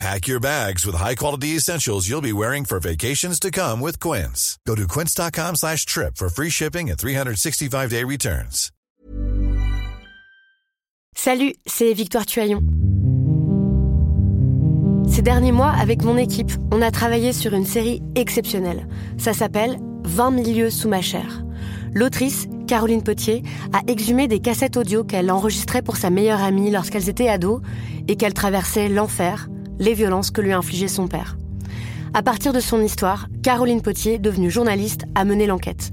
Pack your bags with high-quality essentials you'll be wearing for vacations to come with Quince. Go to quince.com slash trip for free shipping and 365-day returns. Salut, c'est Victoire Tuaillon. Ces derniers mois, avec mon équipe, on a travaillé sur une série exceptionnelle. Ça s'appelle 20 milieux sous ma chair. L'autrice, Caroline Potier, a exhumé des cassettes audio qu'elle enregistrait pour sa meilleure amie lorsqu'elles étaient ados et qu'elle traversait l'enfer, les violences que lui infligeait son père. À partir de son histoire, Caroline Potier, devenue journaliste, a mené l'enquête.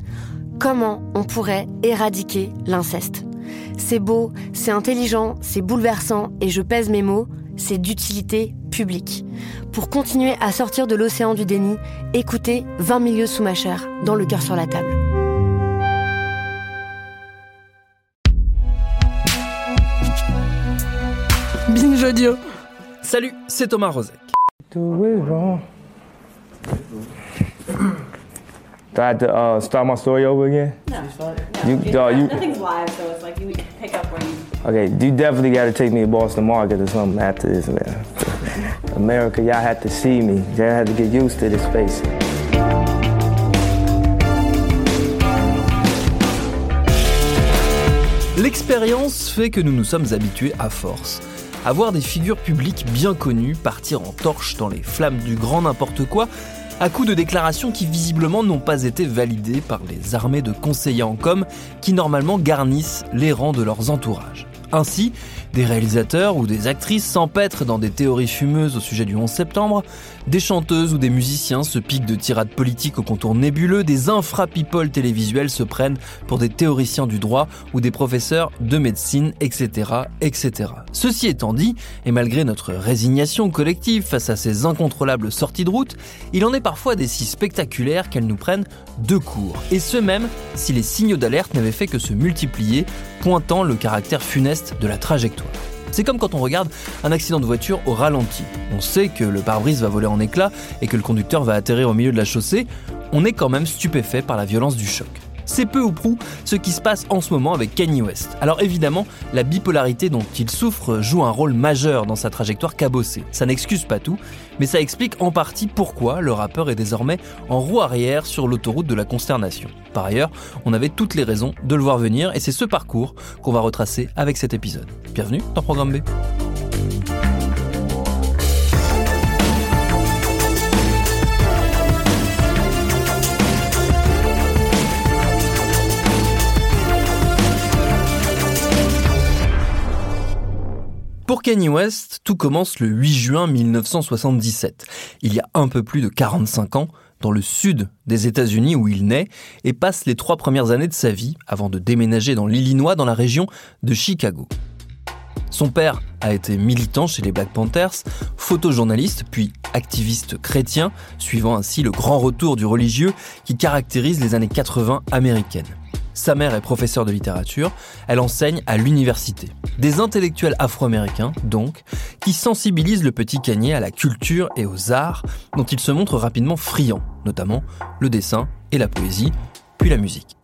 Comment on pourrait éradiquer l'inceste? C'est beau, c'est intelligent, c'est bouleversant et je pèse mes mots, c'est d'utilité publique. Pour continuer à sortir de l'océan du déni, écoutez 20 milieux sous ma chair, dans le cœur sur la table. Binge Audio. Salut, c'est Thomas Rozek. Do I have to uh, start my story over again? No. You, dog, you, Nothing's live, so it's like you pick up where you. okay, you definitely got to take me to Boston Market or something after this, man. America, y'all had to see me. Y'all had to get used to this space. L'expérience fait que nous nous sommes habitués à force à voir des figures publiques bien connues partir en torche dans les flammes du grand n'importe quoi à coup de déclarations qui visiblement n'ont pas été validées par les armées de conseillers en com qui normalement garnissent les rangs de leurs entourages. Ainsi, des réalisateurs ou des actrices s'empêtrent dans des théories fumeuses au sujet du 11 septembre, des chanteuses ou des musiciens se piquent de tirades politiques au contour nébuleux, des infra-people télévisuels se prennent pour des théoriciens du droit ou des professeurs de médecine, etc., etc. Ceci étant dit, et malgré notre résignation collective face à ces incontrôlables sorties de route, il en est parfois des si spectaculaires qu'elles nous prennent de court. Et ce même si les signaux d'alerte n'avaient fait que se multiplier, pointant le caractère funeste de la trajectoire. C'est comme quand on regarde un accident de voiture au ralenti. On sait que le pare-brise va voler en éclats et que le conducteur va atterrir au milieu de la chaussée. On est quand même stupéfait par la violence du choc. C'est peu ou prou ce qui se passe en ce moment avec Kanye West. Alors évidemment, la bipolarité dont il souffre joue un rôle majeur dans sa trajectoire cabossée. Ça n'excuse pas tout, mais ça explique en partie pourquoi le rappeur est désormais en roue arrière sur l'autoroute de la consternation. Par ailleurs, on avait toutes les raisons de le voir venir et c'est ce parcours qu'on va retracer avec cet épisode. Bienvenue dans Programme B. Pour Kanye West, tout commence le 8 juin 1977. Il y a un peu plus de 45 ans, dans le sud des États-Unis où il naît et passe les trois premières années de sa vie avant de déménager dans l'Illinois dans la région de Chicago. Son père a été militant chez les Black Panthers, photojournaliste puis activiste chrétien, suivant ainsi le grand retour du religieux qui caractérise les années 80 américaines. Sa mère est professeure de littérature, elle enseigne à l'université. Des intellectuels afro-américains, donc, qui sensibilisent le petit Kanye à la culture et aux arts, dont il se montre rapidement friand, notamment le dessin et la poésie, puis la musique.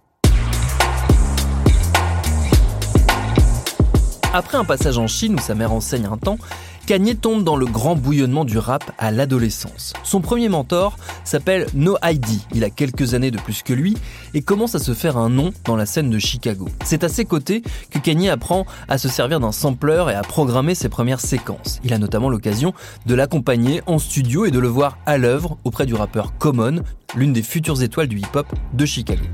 Après un passage en Chine où sa mère enseigne un temps, Kanye tombe dans le grand bouillonnement du rap à l'adolescence. Son premier mentor s'appelle No ID, il a quelques années de plus que lui, et commence à se faire un nom dans la scène de Chicago. C'est à ses côtés que Kanye apprend à se servir d'un sampler et à programmer ses premières séquences. Il a notamment l'occasion de l'accompagner en studio et de le voir à l'œuvre auprès du rappeur Common, l'une des futures étoiles du hip-hop de Chicago.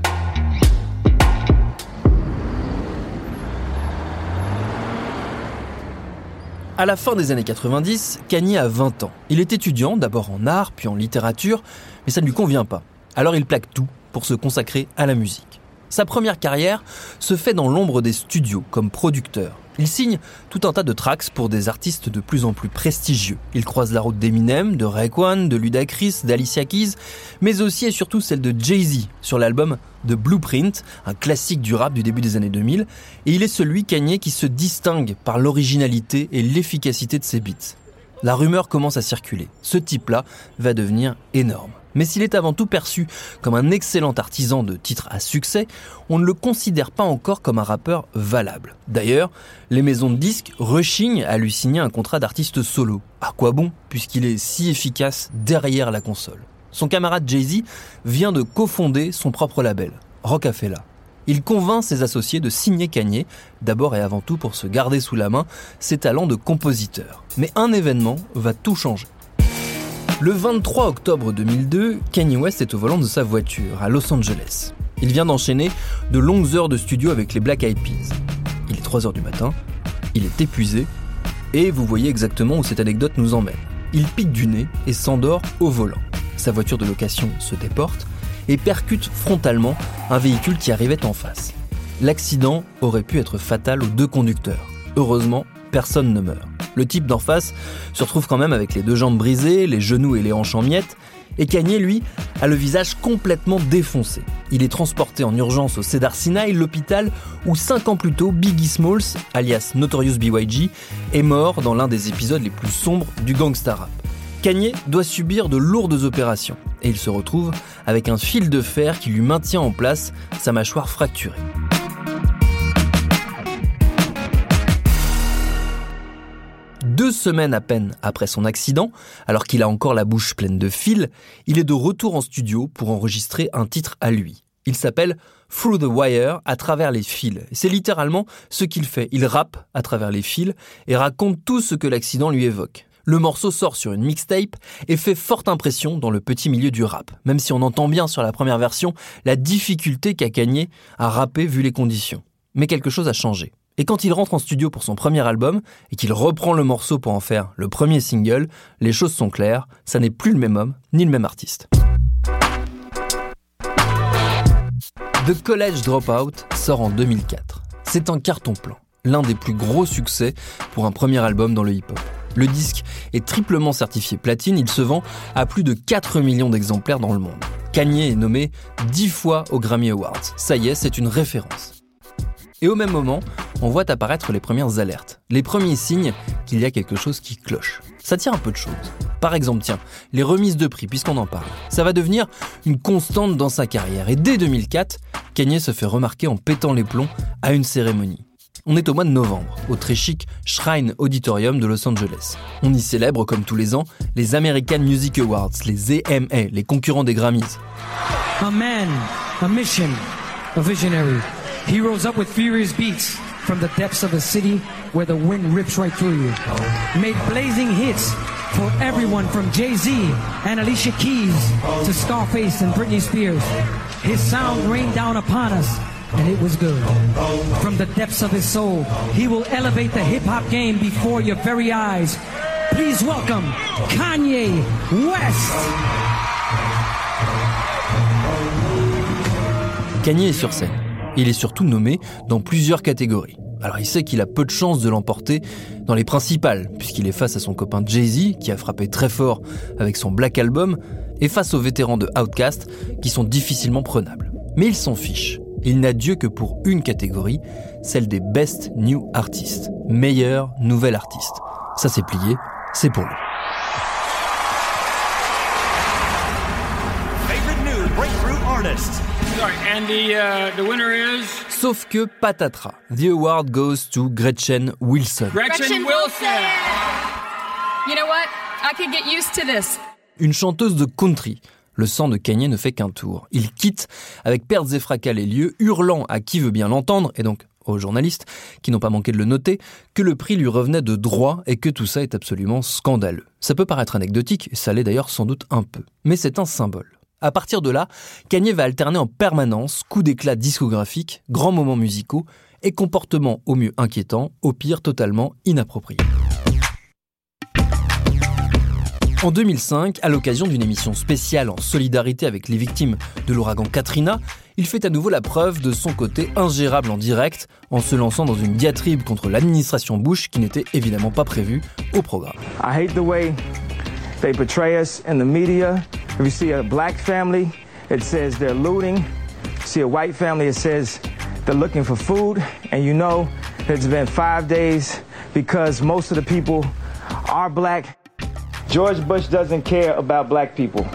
À la fin des années 90, Kanye a 20 ans. Il est étudiant, d'abord en art, puis en littérature, mais ça ne lui convient pas. Alors il plaque tout pour se consacrer à la musique. Sa première carrière se fait dans l'ombre des studios comme producteur. Il signe tout un tas de tracks pour des artistes de plus en plus prestigieux. Il croise la route d'Eminem, de Raekwon, de Ludacris, d'Alicia Keys, mais aussi et surtout celle de Jay-Z sur l'album The Blueprint, un classique du rap du début des années 2000, et il est celui Kanye qui se distingue par l'originalité et l'efficacité de ses beats. La rumeur commence à circuler. Ce type-là va devenir énorme. Mais s'il est avant tout perçu comme un excellent artisan de titres à succès, on ne le considère pas encore comme un rappeur valable. D'ailleurs, les maisons de disques rechignent à lui signer un contrat d'artiste solo. À quoi bon, puisqu'il est si efficace derrière la console? Son camarade Jay-Z vient de cofonder son propre label, Rocafella. Il convainc ses associés de signer Kanye, d'abord et avant tout pour se garder sous la main ses talents de compositeur. Mais un événement va tout changer. Le 23 octobre 2002, Kanye West est au volant de sa voiture à Los Angeles. Il vient d'enchaîner de longues heures de studio avec les Black Eyed Peas. Il est 3 heures du matin, il est épuisé, et vous voyez exactement où cette anecdote nous emmène. Il pique du nez et s'endort au volant. Sa voiture de location se déporte et percute frontalement un véhicule qui arrivait en face. L'accident aurait pu être fatal aux deux conducteurs. Heureusement, personne ne meurt. Le type d'en face se retrouve quand même avec les deux jambes brisées, les genoux et les hanches en miettes, et Kanye, lui, a le visage complètement défoncé. Il est transporté en urgence au Cedar Sinai, l'hôpital où cinq ans plus tôt, Biggie Smalls, alias Notorious B.Y.G., est mort dans l'un des épisodes les plus sombres du gangsta rap. Kanye doit subir de lourdes opérations et il se retrouve avec un fil de fer qui lui maintient en place sa mâchoire fracturée. Deux semaines à peine après son accident, alors qu'il a encore la bouche pleine de fils, il est de retour en studio pour enregistrer un titre à lui. Il s'appelle Through the Wire, à travers les fils. C'est littéralement ce qu'il fait. Il rappe à travers les fils et raconte tout ce que l'accident lui évoque. Le morceau sort sur une mixtape et fait forte impression dans le petit milieu du rap, même si on entend bien sur la première version la difficulté qu'a Kanye à rapper vu les conditions. Mais quelque chose a changé. Et quand il rentre en studio pour son premier album et qu'il reprend le morceau pour en faire le premier single, les choses sont claires, ça n'est plus le même homme ni le même artiste. The College Dropout sort en 2004. C'est un carton plein, l'un des plus gros succès pour un premier album dans le hip-hop. Le disque est triplement certifié platine, il se vend à plus de 4 millions d'exemplaires dans le monde. Kanye est nommé 10 fois aux Grammy Awards. Ça y est, c'est une référence. Et au même moment, on voit apparaître les premières alertes, les premiers signes qu'il y a quelque chose qui cloche. Ça tient un peu de choses. Par exemple, tiens, les remises de prix, puisqu'on en parle. Ça va devenir une constante dans sa carrière. Et dès 2004, Kanye se fait remarquer en pétant les plombs à une cérémonie. On est au mois de novembre, au très chic Shrine Auditorium de Los Angeles. On y célèbre, comme tous les ans, les American Music Awards, les AMA, les concurrents des Grammys. A man, a mission, a visionary. He rose up with furious beats from the depths of a city where the wind rips right through you. Made blazing hits for everyone from Jay-Z and Alicia Keys to Scarface and Britney Spears. His sound rained down upon us and it was good. From the depths of his soul, he will elevate the hip-hop game before your very eyes. Please welcome Kanye West. Kanye est sur scène. Il est surtout nommé dans plusieurs catégories. Alors il sait qu'il a peu de chances de l'emporter dans les principales, puisqu'il est face à son copain Jay-Z, qui a frappé très fort avec son Black Album, et face aux vétérans de Outkast, qui sont difficilement prenables. Mais il s'en fiche. Il n'a Dieu que pour une catégorie, celle des Best New Artists, meilleur nouvel artiste. Ça c'est plié, c'est pour lui. Sorry, and the, uh, the winner is? Sauf que patatras, the award goes to Gretchen Wilson. Gretchen, Wilson. You know what? I could get used to this. Une chanteuse de country. Le sang de Kanye ne fait qu'un tour. Il quitte avec pertes et fracas les lieux, hurlant à qui veut bien l'entendre, et donc aux journalistes, qui n'ont pas manqué de le noter, que le prix lui revenait de droit et que tout ça est absolument scandaleux. Ça peut paraître anecdotique, et ça l'est d'ailleurs sans doute un peu. Mais c'est un symbole. À partir de là, Kanye va alterner en permanence coups d'éclat discographiques, grands moments musicaux et comportements au mieux inquiétants, au pire totalement inappropriés. En 2005, à l'occasion d'une émission spéciale en solidarité avec les victimes de l'ouragan Katrina, il fait à nouveau la preuve de son côté ingérable en direct en se lançant dans une diatribe contre l'administration Bush qui n'était évidemment pas prévue au programme. They portray us in the media. If you see a black family, it says they're looting. See a white family, it says they're looking for food. And you know it's been five days because most of the people are black. George Bush doesn't care about black people.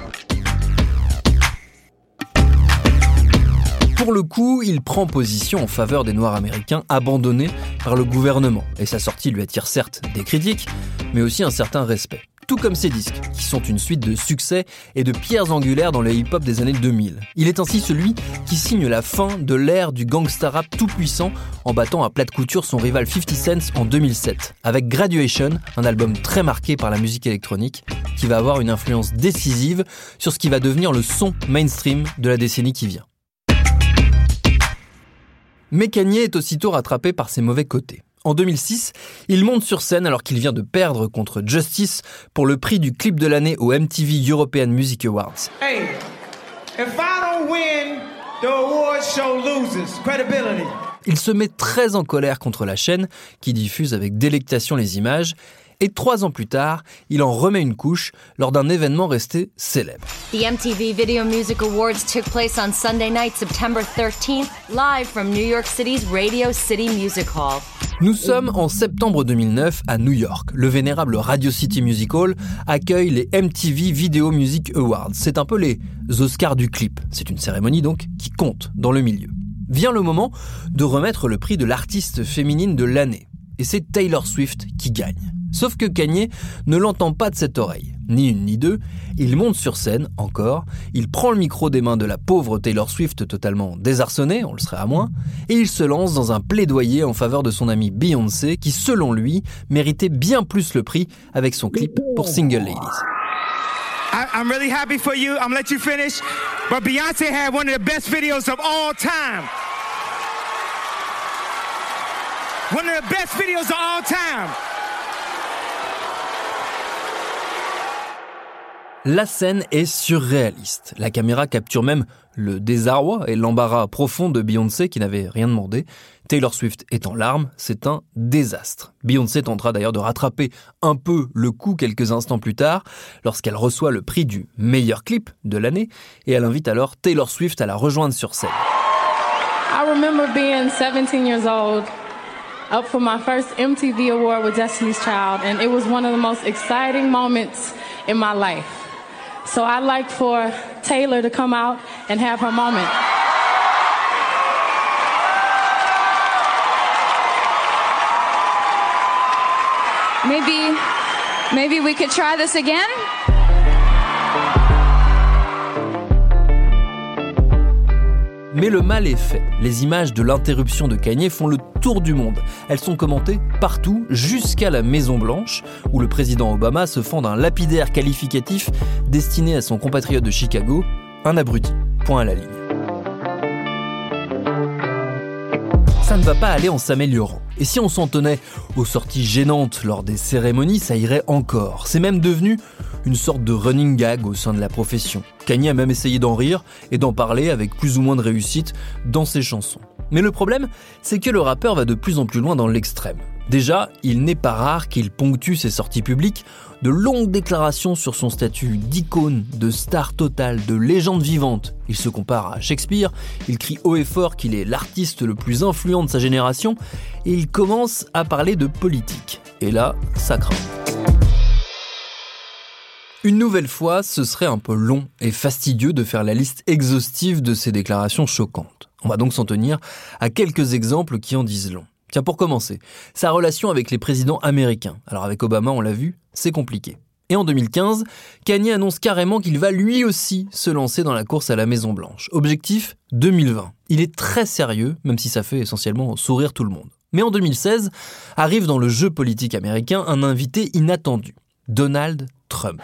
Pour le coup, il prend position en faveur des Noirs américains abandonnés par le gouvernement. Et sa sortie lui attire certes des critiques, mais aussi un certain respect. Tout comme ses disques, qui sont une suite de succès et de pierres angulaires dans le hip-hop des années 2000. Il est ainsi celui qui signe la fin de l'ère du gangsta rap tout puissant en battant à plat de couture son rival 50 Cent en 2007, avec Graduation, un album très marqué par la musique électronique, qui va avoir une influence décisive sur ce qui va devenir le son mainstream de la décennie qui vient. Mais Kanye est aussitôt rattrapé par ses mauvais côtés. En 2006, il monte sur scène alors qu'il vient de perdre contre Justice pour le prix du clip de l'année au MTV European Music Awards. Hey, if I don't win, the award show loses credibility. Il se met très en colère contre la chaîne qui diffuse avec délectation les images et trois ans plus tard, il en remet une couche lors d'un événement resté célèbre. The MTV Video Music Awards took place on Sunday night, September 13th, live from New York City's Radio City Music Hall. Nous sommes en septembre 2009 à New York. Le vénérable Radio City Music Hall accueille les MTV Video Music Awards. C'est un peu les Oscars du clip. C'est une cérémonie donc qui compte dans le milieu. Vient le moment de remettre le prix de l'artiste féminine de l'année. Et c'est Taylor Swift qui gagne. Sauf que Kanye ne l'entend pas de cette oreille. Ni une ni deux, il monte sur scène, encore, il prend le micro des mains de la pauvre Taylor Swift totalement désarçonnée, on le serait à moins, et il se lance dans un plaidoyer en faveur de son amie Beyoncé, qui selon lui méritait bien plus le prix avec son clip pour Single Ladies. I'm really happy for you. I'm let you finish. But Beyonce had one of the best videos of all time. One of the best videos of all time. La scène est surréaliste. La caméra capture même le désarroi et l'embarras profond de Beyoncé qui n'avait rien demandé. Taylor Swift est en larmes, c'est un désastre. Beyoncé tentera d'ailleurs de rattraper un peu le coup quelques instants plus tard lorsqu'elle reçoit le prix du meilleur clip de l'année et elle invite alors Taylor Swift à la rejoindre sur scène. I remember being 17 years old up MTV award Destiny's Child. So I'd like for Taylor to come out and have her moment. Maybe, maybe we could try this again? Mais le mal est fait. Les images de l'interruption de Kanye font le tour du monde. Elles sont commentées partout, jusqu'à la Maison Blanche, où le président Obama se fend d'un lapidaire qualificatif destiné à son compatriote de Chicago, un abruti. Point à la ligne. Ça ne va pas aller en s'améliorant. Et si on s'en tenait aux sorties gênantes lors des cérémonies, ça irait encore. C'est même devenu une sorte de running gag au sein de la profession. Kanye a même essayé d'en rire et d'en parler avec plus ou moins de réussite dans ses chansons. Mais le problème, c'est que le rappeur va de plus en plus loin dans l'extrême. Déjà, il n'est pas rare qu'il ponctue ses sorties publiques de longues déclarations sur son statut d'icône, de star totale, de légende vivante. Il se compare à Shakespeare, il crie haut et fort qu'il est l'artiste le plus influent de sa génération, et il commence à parler de politique. Et là, ça craint. Une nouvelle fois, ce serait un peu long et fastidieux de faire la liste exhaustive de ces déclarations choquantes. On va donc s'en tenir à quelques exemples qui en disent long. Tiens, pour commencer, sa relation avec les présidents américains. Alors avec Obama, on l'a vu, c'est compliqué. Et en 2015, Kanye annonce carrément qu'il va lui aussi se lancer dans la course à la Maison Blanche. Objectif 2020. Il est très sérieux, même si ça fait essentiellement sourire tout le monde. Mais en 2016, arrive dans le jeu politique américain un invité inattendu. Donald Trump.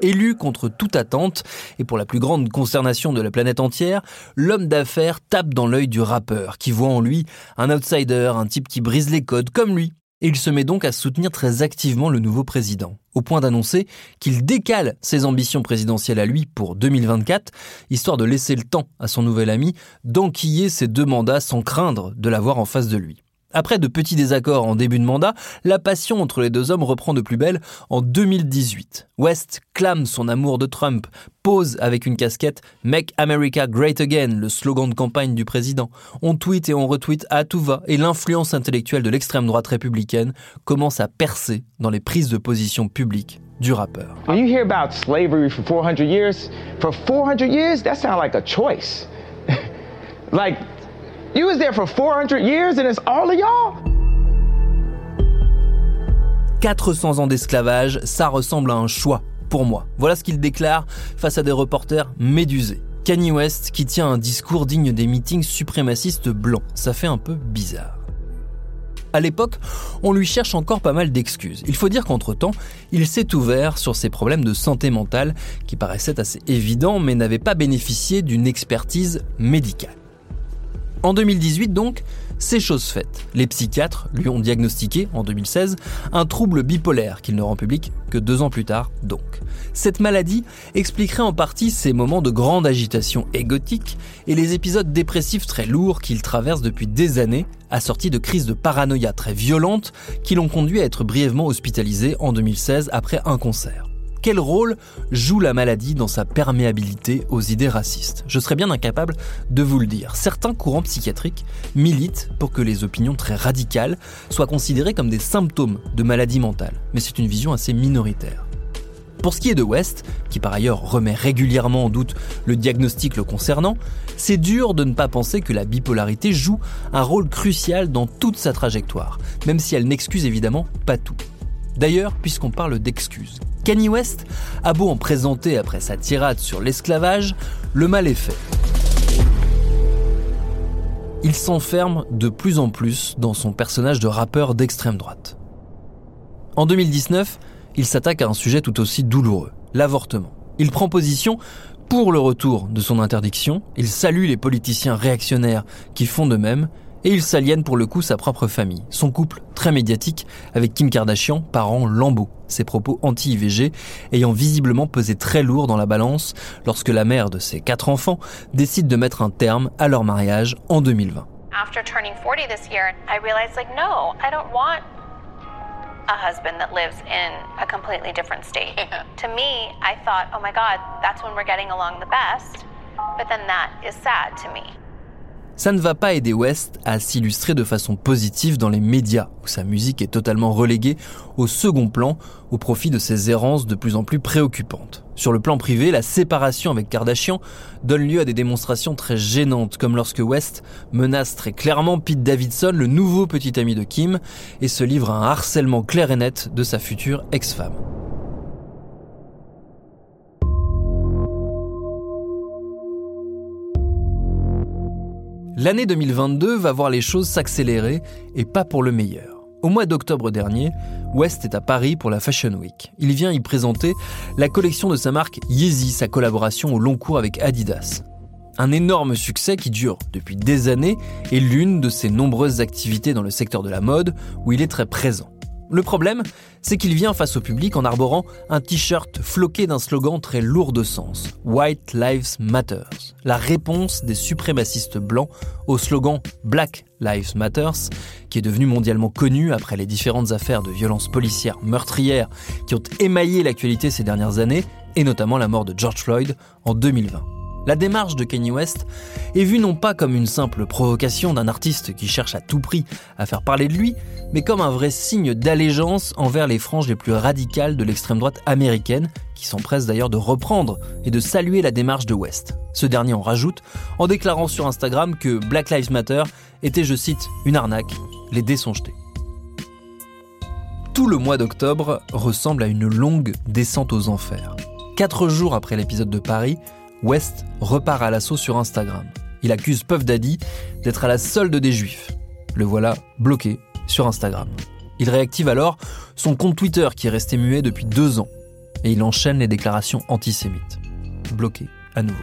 Élu contre toute attente, et pour la plus grande consternation de la planète entière, l'homme d'affaires tape dans l'œil du rappeur, qui voit en lui un outsider, un type qui brise les codes comme lui. et il se met donc à soutenir très activement le nouveau président, au point d'annoncer qu'il décale ses ambitions présidentielles à lui pour 2024, histoire de laisser le temps à son nouvel ami d'enquiller ses deux mandats sans craindre de l'avoir en face de lui. Après de petits désaccords en début de mandat, la passion entre les deux hommes reprend de plus belle en 2018. West clame son amour de Trump, pose avec une casquette Make America Great Again, le slogan de campagne du président. On tweet et on retweet à tout va et l'influence intellectuelle de l'extrême droite républicaine commence à percer dans les prises de position publiques du rappeur. When you hear about slavery for 400 years, for 400 years, that sounds like a choice. You was there for 400 years and it's all of y'all? 400 ans d'esclavage, ça ressemble à un choix, pour moi. Voilà ce qu'il déclare face à des reporters médusés. Kanye West qui tient un discours digne des meetings suprémacistes blancs. Ça fait un peu bizarre. À l'époque, on lui cherche encore pas mal d'excuses. Il faut dire qu'entre-temps, il s'est ouvert sur ses problèmes de santé mentale qui paraissaient assez évidents mais n'avaient pas bénéficié d'une expertise médicale. En 2018 donc, c'est chose faite. Les psychiatres lui ont diagnostiqué, en 2016, un trouble bipolaire qu'il ne rend public que deux ans plus tard donc. Cette maladie expliquerait en partie ses moments de grande agitation égotique et les épisodes dépressifs très lourds qu'il traverse depuis des années, assortis de crises de paranoïa très violentes qui l'ont conduit à être brièvement hospitalisé en 2016 après un concert. Quel rôle joue la maladie dans sa perméabilité aux idées racistes? Je serais bien incapable de vous le dire. Certains courants psychiatriques militent pour que les opinions très radicales soient considérées comme des symptômes de maladie mentale, mais c'est une vision assez minoritaire. Pour ce qui est de West, qui par ailleurs remet régulièrement en doute le diagnostic le concernant, c'est dur de ne pas penser que la bipolarité joue un rôle crucial dans toute sa trajectoire, même si elle n'excuse évidemment pas tout. D'ailleurs, puisqu'on parle d'excuses, Kanye West a beau en présenter après sa tirade sur l'esclavage, le mal est fait. Il s'enferme de plus en plus dans son personnage de rappeur d'extrême droite. En 2019, il s'attaque à un sujet tout aussi douloureux, l'avortement. Il prend position pour le retour de son interdiction, il salue les politiciens réactionnaires qui font de même, et il s'aliène pour le coup sa propre famille, son couple très médiatique avec Kim Kardashian, parent lambeau, ses propos anti-IVG ayant visiblement pesé très lourd dans la balance lorsque la mère de ses quatre enfants décide de mettre un terme à leur mariage en 2020. After turning 40 this year, I realized like no, I don't want a husband that lives in a completely different state. To me, I thought, oh my god, that's when we're getting along the best. But then that is sad to me ça ne va pas aider West à s'illustrer de façon positive dans les médias, où sa musique est totalement reléguée au second plan au profit de ses errances de plus en plus préoccupantes. Sur le plan privé, la séparation avec Kardashian donne lieu à des démonstrations très gênantes, comme lorsque West menace très clairement Pete Davidson, le nouveau petit ami de Kim, et se livre à un harcèlement clair et net de sa future ex-femme. L'année 2022 va voir les choses s'accélérer et pas pour le meilleur. Au mois d'octobre dernier, West est à Paris pour la Fashion Week. Il vient y présenter la collection de sa marque Yeezy, sa collaboration au long cours avec Adidas. Un énorme succès qui dure depuis des années et l'une de ses nombreuses activités dans le secteur de la mode où il est très présent. Le problème, c'est qu'il vient face au public en arborant un t-shirt floqué d'un slogan très lourd de sens, White Lives Matter, la réponse des suprémacistes blancs au slogan Black Lives Matter, qui est devenu mondialement connu après les différentes affaires de violences policières meurtrières qui ont émaillé l'actualité ces dernières années, et notamment la mort de George Floyd en 2020. La démarche de Kanye West est vue non pas comme une simple provocation d'un artiste qui cherche à tout prix à faire parler de lui, mais comme un vrai signe d'allégeance envers les franges les plus radicales de l'extrême droite américaine, qui s'empressent d'ailleurs de reprendre et de saluer la démarche de West. Ce dernier en rajoute en déclarant sur Instagram que Black Lives Matter était, je cite, une arnaque, les dés sont jetés. Tout le mois d'octobre ressemble à une longue descente aux enfers. Quatre jours après l'épisode de Paris, West repart à l'assaut sur Instagram. Il accuse Puff Daddy d'être à la solde des juifs. Le voilà bloqué sur Instagram. Il réactive alors son compte Twitter qui est resté muet depuis deux ans. Et il enchaîne les déclarations antisémites. Bloqué à nouveau.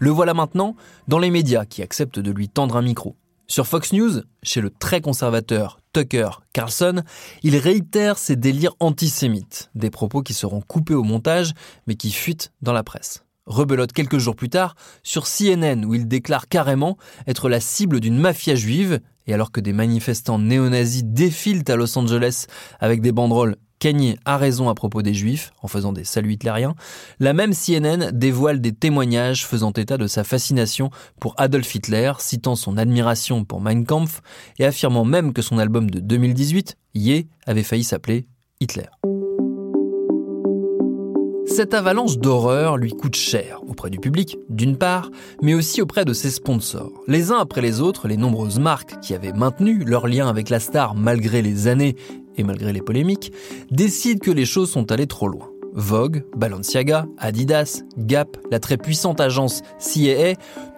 Le voilà maintenant dans les médias qui acceptent de lui tendre un micro. Sur Fox News, chez le très conservateur Carlson, il réitère ses délires antisémites, des propos qui seront coupés au montage mais qui fuitent dans la presse. Rebelote quelques jours plus tard sur CNN où il déclare carrément être la cible d'une mafia juive et alors que des manifestants néo-nazis défilent à Los Angeles avec des banderoles Kanye a raison à propos des juifs, en faisant des saluts hitlériens, la même CNN dévoile des témoignages faisant état de sa fascination pour Adolf Hitler, citant son admiration pour Mein Kampf et affirmant même que son album de 2018, Ye, avait failli s'appeler Hitler. Cette avalanche d'horreur lui coûte cher auprès du public, d'une part, mais aussi auprès de ses sponsors. Les uns après les autres, les nombreuses marques qui avaient maintenu leur lien avec la star malgré les années et malgré les polémiques, décident que les choses sont allées trop loin. Vogue, Balenciaga, Adidas, Gap, la très puissante agence CAA,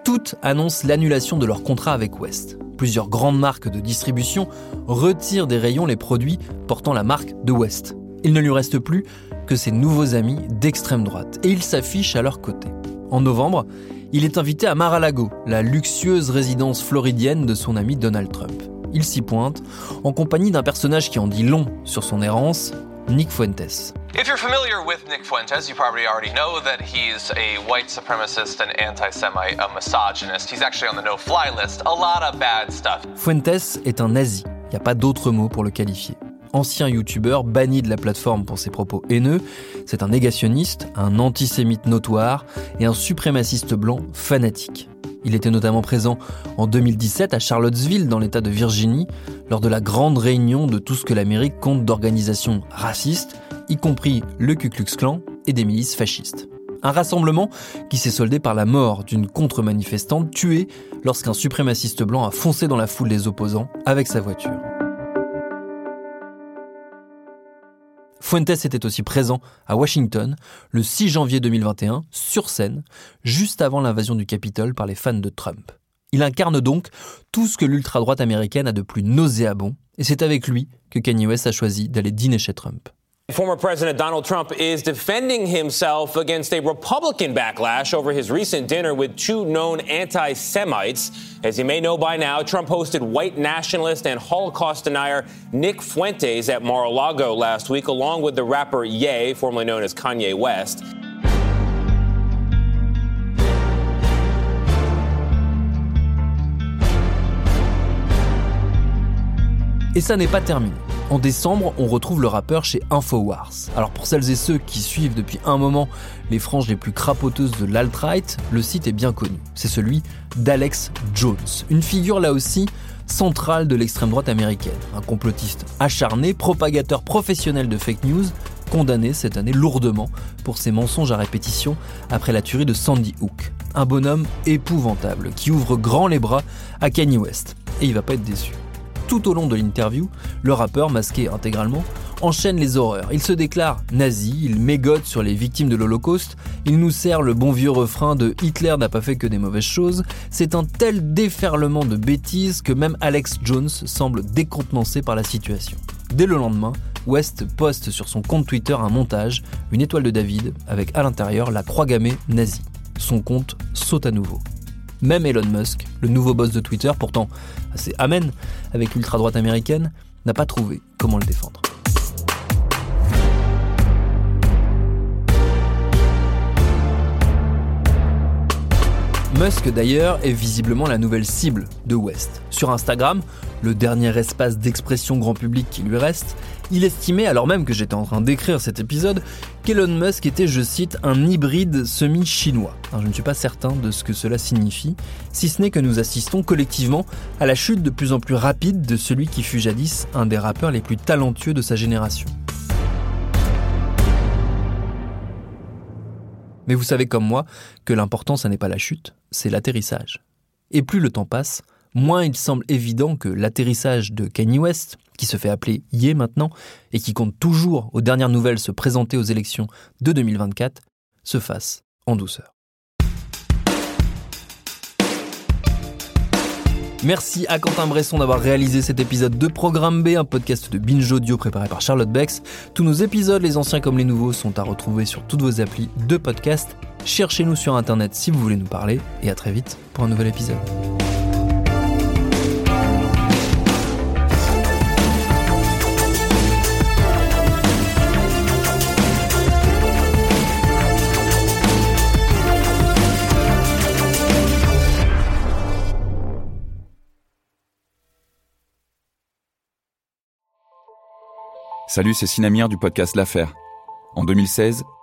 toutes annoncent l'annulation de leur contrat avec West. Plusieurs grandes marques de distribution retirent des rayons les produits portant la marque de West. Il ne lui reste plus que ses nouveaux amis d'extrême droite, et il s'affiche à leur côté. En novembre, il est invité à Mar-a-Lago, la luxueuse résidence floridienne de son ami Donald Trump il s'y pointe, en compagnie d'un personnage qui en dit long sur son errance, Nick Fuentes. If you're familiar with Nick Fuentes, you probably already know that he's a white supremacist and anti-Semite, a misogynist. He's actually on the no-fly list. A lot of bad stuff. Fuentes est un nazi. Il n'y a pas d'autre mot pour le qualifier. Ancien youtubeur banni de la plateforme pour ses propos haineux, c'est un négationniste, un antisémite notoire et un suprémaciste blanc fanatique. Il était notamment présent en 2017 à Charlottesville, dans l'État de Virginie, lors de la grande réunion de tout ce que l'Amérique compte d'organisations racistes, y compris le Ku Klux Klan et des milices fascistes. Un rassemblement qui s'est soldé par la mort d'une contre-manifestante tuée lorsqu'un suprémaciste blanc a foncé dans la foule des opposants avec sa voiture. Fuentes était aussi présent à Washington le 6 janvier 2021, sur scène, juste avant l'invasion du Capitole par les fans de Trump. Il incarne donc tout ce que l'ultra-droite américaine a de plus nauséabond, et c'est avec lui que Kanye West a choisi d'aller dîner chez Trump. Former President Donald Trump is defending himself against a Republican backlash over his recent dinner with two known anti Semites. As you may know by now, Trump hosted white nationalist and Holocaust denier Nick Fuentes at Mar a Lago last week, along with the rapper Ye, formerly known as Kanye West. Et ça n'est pas terminé. En décembre, on retrouve le rappeur chez Infowars. Alors pour celles et ceux qui suivent depuis un moment les franges les plus crapoteuses de l'alt-right, le site est bien connu. C'est celui d'Alex Jones, une figure là aussi centrale de l'extrême droite américaine, un complotiste acharné, propagateur professionnel de fake news, condamné cette année lourdement pour ses mensonges à répétition après la tuerie de Sandy Hook. Un bonhomme épouvantable qui ouvre grand les bras à Kanye West. Et il va pas être déçu tout au long de l'interview, le rappeur, masqué intégralement, enchaîne les horreurs. Il se déclare nazi, il mégote sur les victimes de l'Holocauste, il nous sert le bon vieux refrain de Hitler n'a pas fait que des mauvaises choses. C'est un tel déferlement de bêtises que même Alex Jones semble décontenancé par la situation. Dès le lendemain, West poste sur son compte Twitter un montage, une étoile de David, avec à l'intérieur la croix gammée nazie. Son compte saute à nouveau. Même Elon Musk, le nouveau boss de Twitter, pourtant assez amen avec l'ultra-droite américaine, n'a pas trouvé comment le défendre. Musk d'ailleurs est visiblement la nouvelle cible de West. Sur Instagram, le dernier espace d'expression grand public qui lui reste, il estimait, alors même que j'étais en train d'écrire cet épisode, qu'Elon Musk était, je cite, un hybride semi-chinois. je ne suis pas certain de ce que cela signifie, si ce n'est que nous assistons collectivement à la chute de plus en plus rapide de celui qui fut jadis un des rappeurs les plus talentueux de sa génération. Mais vous savez comme moi que l'important, ce n'est pas la chute, c'est l'atterrissage. Et plus le temps passe, moins il semble évident que l'atterrissage de Kanye West, qui se fait appeler Ye maintenant, et qui compte toujours aux dernières nouvelles se présenter aux élections de 2024, se fasse en douceur. Merci à Quentin Bresson d'avoir réalisé cet épisode de Programme B, un podcast de Binge Audio préparé par Charlotte Bex. Tous nos épisodes, les anciens comme les nouveaux, sont à retrouver sur toutes vos applis de podcast. Cherchez-nous sur Internet si vous voulez nous parler, et à très vite pour un nouvel épisode. Salut, c'est Sinamir du podcast L'Affaire. En 2016,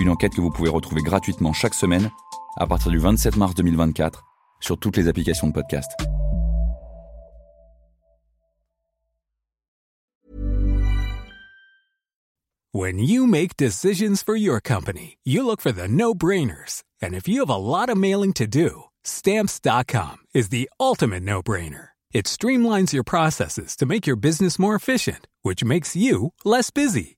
Une enquête que vous pouvez retrouver gratuitement chaque semaine à partir du 27 mars 2024 sur toutes les applications de podcast. When you make decisions for your company, you look for the no-brainers. And if you have a lot of mailing to do, stamps.com is the ultimate no-brainer. It streamlines your processes to make your business more efficient, which makes you less busy.